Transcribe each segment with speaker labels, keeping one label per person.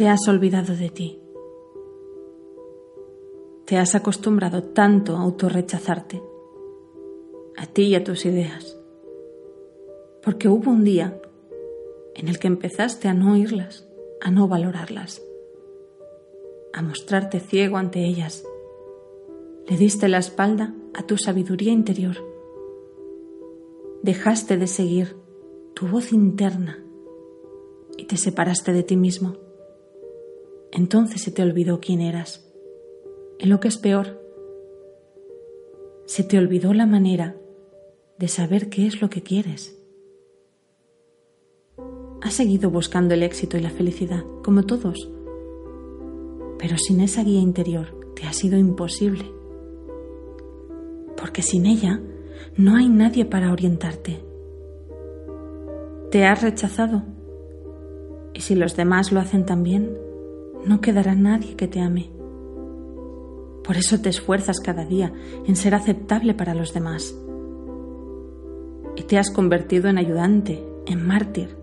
Speaker 1: Te has olvidado de ti. Te has acostumbrado tanto a autorrechazarte, a ti y a tus ideas, porque hubo un día en el que empezaste a no oírlas, a no valorarlas, a mostrarte ciego ante ellas. Le diste la espalda a tu sabiduría interior. Dejaste de seguir tu voz interna y te separaste de ti mismo. Entonces se te olvidó quién eras. Y lo que es peor, se te olvidó la manera de saber qué es lo que quieres. Has seguido buscando el éxito y la felicidad, como todos, pero sin esa guía interior te ha sido imposible, porque sin ella no hay nadie para orientarte. Te has rechazado, y si los demás lo hacen también, no quedará nadie que te ame. Por eso te esfuerzas cada día en ser aceptable para los demás. Y te has convertido en ayudante, en mártir,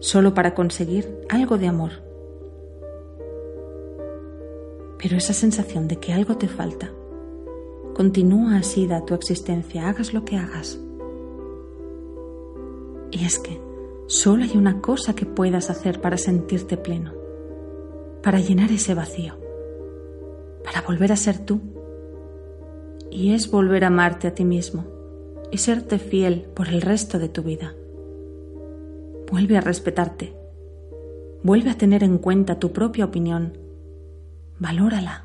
Speaker 1: solo para conseguir algo de amor. Pero esa sensación de que algo te falta continúa así da tu existencia, hagas lo que hagas. Y es que solo hay una cosa que puedas hacer para sentirte pleno para llenar ese vacío, para volver a ser tú. Y es volver a amarte a ti mismo y serte fiel por el resto de tu vida. Vuelve a respetarte. Vuelve a tener en cuenta tu propia opinión. Valórala.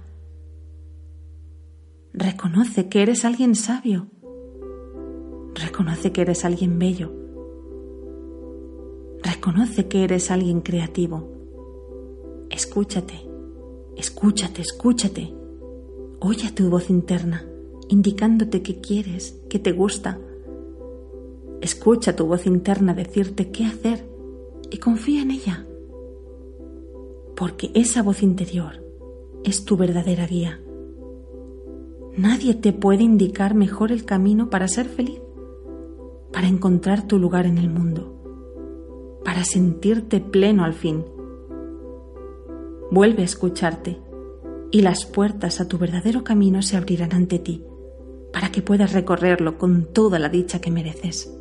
Speaker 1: Reconoce que eres alguien sabio. Reconoce que eres alguien bello. Reconoce que eres alguien creativo Escúchate, escúchate, escúchate. Oye tu voz interna, indicándote qué quieres, qué te gusta. Escucha tu voz interna decirte qué hacer y confía en ella. Porque esa voz interior es tu verdadera guía. Nadie te puede indicar mejor el camino para ser feliz, para encontrar tu lugar en el mundo, para sentirte pleno al fin Vuelve a escucharte y las puertas a tu verdadero camino se abrirán ante ti para que puedas recorrerlo con toda la dicha que mereces.